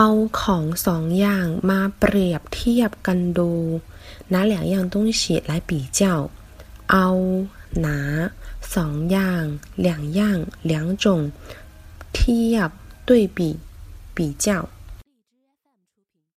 เอาของสองอย่างมาเปรียบเทียบกันดู拿两样东西来比较เอา拿สองอย่าง两样两种เทียบ对比比较